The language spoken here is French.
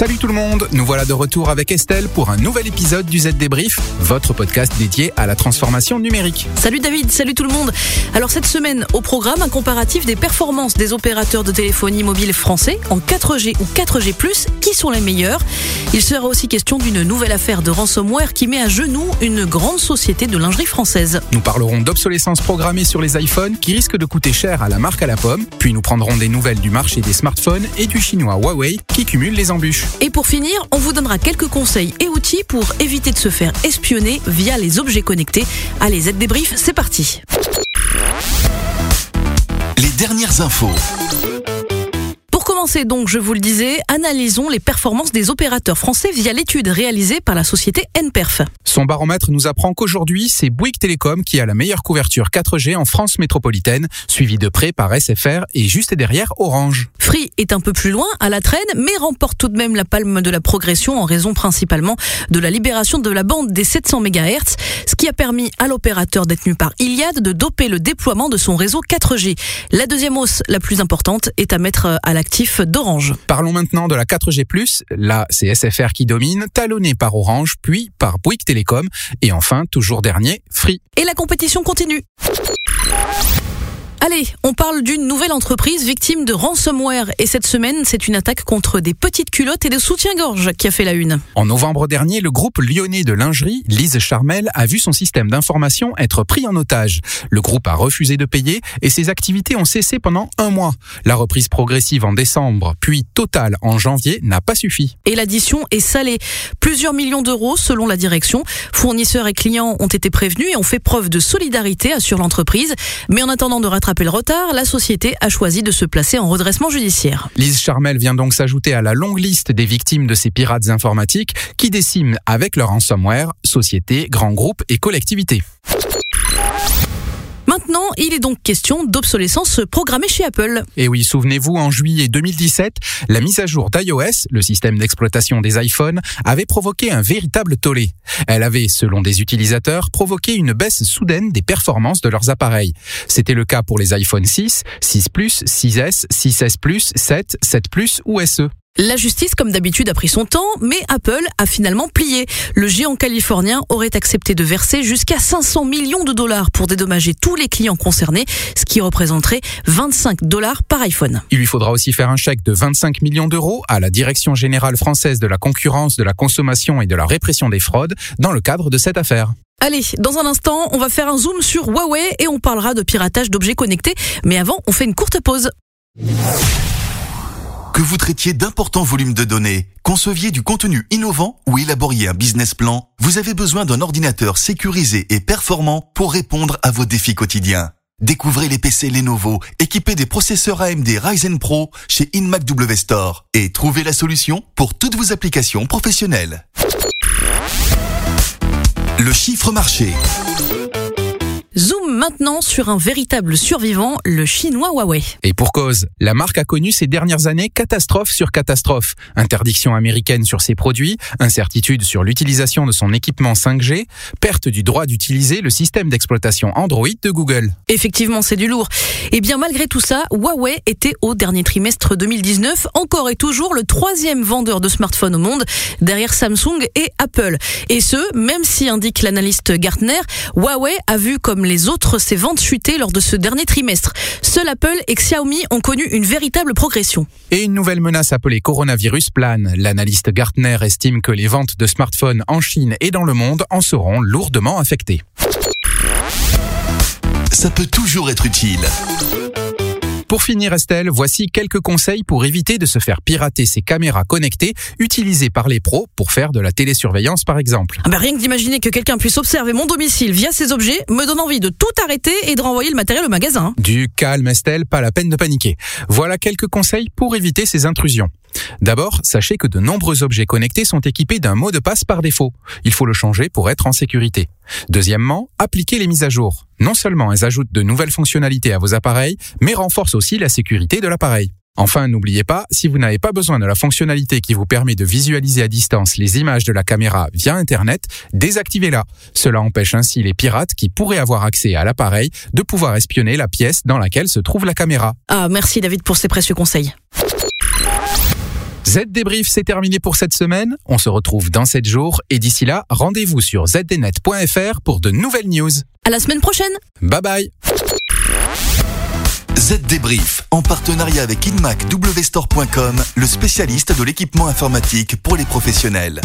Salut tout le monde, nous voilà de retour avec Estelle pour un nouvel épisode du Z Débrief, votre podcast dédié à la transformation numérique. Salut David, salut tout le monde. Alors cette semaine, au programme, un comparatif des performances des opérateurs de téléphonie mobile français en 4G ou 4G+, qui sont les meilleurs? Il sera aussi question d'une nouvelle affaire de ransomware qui met à genoux une grande société de lingerie française. Nous parlerons d'obsolescence programmée sur les iPhones qui risque de coûter cher à la marque à la pomme, puis nous prendrons des nouvelles du marché des smartphones et du chinois Huawei qui cumule les embûches. Et pour finir, on vous donnera quelques conseils et outils pour éviter de se faire espionner via les objets connectés. Allez, Z débrief, c'est parti. Les dernières infos. Commencer donc, je vous le disais, analysons les performances des opérateurs français via l'étude réalisée par la société NPerf. Son baromètre nous apprend qu'aujourd'hui, c'est Bouygues Télécom qui a la meilleure couverture 4G en France métropolitaine, suivi de près par SFR et juste derrière Orange. Free est un peu plus loin à la traîne, mais remporte tout de même la palme de la progression en raison principalement de la libération de la bande des 700 MHz, ce qui a permis à l'opérateur détenu par Iliad de doper le déploiement de son réseau 4G. La deuxième hausse, la plus importante, est à mettre à l'actif d'Orange. Parlons maintenant de la 4G+. Là, c'est SFR qui domine, talonné par Orange, puis par Bouygues Télécom, et enfin, toujours dernier, Free. Et la compétition continue. Allez, on parle d'une nouvelle entreprise victime de ransomware et cette semaine, c'est une attaque contre des petites culottes et des soutiens-gorge qui a fait la une. En novembre dernier, le groupe lyonnais de lingerie, Lise Charmel, a vu son système d'information être pris en otage. Le groupe a refusé de payer et ses activités ont cessé pendant un mois. La reprise progressive en décembre, puis totale en janvier, n'a pas suffi. Et l'addition est salée. Plusieurs millions d'euros selon la direction. Fournisseurs et clients ont été prévenus et ont fait preuve de solidarité, assure l'entreprise. Mais en attendant de rattraper le retard, la société a choisi de se placer en redressement judiciaire. Lise Charmel vient donc s'ajouter à la longue liste des victimes de ces pirates informatiques qui déciment avec leur ransomware sociétés, grands groupes et collectivités. Maintenant, il est donc question d'obsolescence programmée chez Apple. Et oui, souvenez-vous, en juillet 2017, la mise à jour d'iOS, le système d'exploitation des iPhones, avait provoqué un véritable tollé. Elle avait, selon des utilisateurs, provoqué une baisse soudaine des performances de leurs appareils. C'était le cas pour les iPhone 6, 6 Plus, 6S, 6S Plus, 7, 7 Plus ou SE. La justice, comme d'habitude, a pris son temps, mais Apple a finalement plié. Le géant californien aurait accepté de verser jusqu'à 500 millions de dollars pour dédommager tous les clients concernés, ce qui représenterait 25 dollars par iPhone. Il lui faudra aussi faire un chèque de 25 millions d'euros à la Direction générale française de la concurrence, de la consommation et de la répression des fraudes dans le cadre de cette affaire. Allez, dans un instant, on va faire un zoom sur Huawei et on parlera de piratage d'objets connectés. Mais avant, on fait une courte pause. Que vous traitiez d'importants volumes de données, conceviez du contenu innovant ou élaboriez un business plan, vous avez besoin d'un ordinateur sécurisé et performant pour répondre à vos défis quotidiens. Découvrez les PC Lenovo équipés des processeurs AMD Ryzen Pro chez InMac Store et trouvez la solution pour toutes vos applications professionnelles. Le chiffre marché. Zoom maintenant sur un véritable survivant, le chinois Huawei. Et pour cause, la marque a connu ces dernières années catastrophe sur catastrophe. Interdiction américaine sur ses produits, incertitude sur l'utilisation de son équipement 5G, perte du droit d'utiliser le système d'exploitation Android de Google. Effectivement, c'est du lourd. Et bien malgré tout ça, Huawei était au dernier trimestre 2019 encore et toujours le troisième vendeur de smartphones au monde, derrière Samsung et Apple. Et ce, même si indique l'analyste Gartner, Huawei a vu comme les autres ses ventes chuter lors de ce dernier trimestre. Seul Apple et Xiaomi ont connu une véritable progression. Et une nouvelle menace appelée coronavirus plane. L'analyste Gartner estime que les ventes de smartphones en Chine et dans le monde en seront lourdement affectées. Ça peut toujours être utile. Pour finir Estelle, voici quelques conseils pour éviter de se faire pirater ces caméras connectées utilisées par les pros pour faire de la télésurveillance par exemple. Ah bah rien que d'imaginer que quelqu'un puisse observer mon domicile via ces objets me donne envie de tout arrêter et de renvoyer le matériel au magasin. Du calme Estelle, pas la peine de paniquer. Voilà quelques conseils pour éviter ces intrusions. D'abord, sachez que de nombreux objets connectés sont équipés d'un mot de passe par défaut. Il faut le changer pour être en sécurité. Deuxièmement, appliquez les mises à jour. Non seulement elles ajoutent de nouvelles fonctionnalités à vos appareils, mais renforcent aussi la sécurité de l'appareil. Enfin, n'oubliez pas, si vous n'avez pas besoin de la fonctionnalité qui vous permet de visualiser à distance les images de la caméra via Internet, désactivez-la. Cela empêche ainsi les pirates qui pourraient avoir accès à l'appareil de pouvoir espionner la pièce dans laquelle se trouve la caméra. Ah, merci David pour ces précieux conseils. Z Débrief, c'est terminé pour cette semaine. On se retrouve dans 7 jours et d'ici là, rendez-vous sur zdnet.fr pour de nouvelles news. À la semaine prochaine. Bye bye. Z Débrief, en partenariat avec InmacWstore.com, le spécialiste de l'équipement informatique pour les professionnels.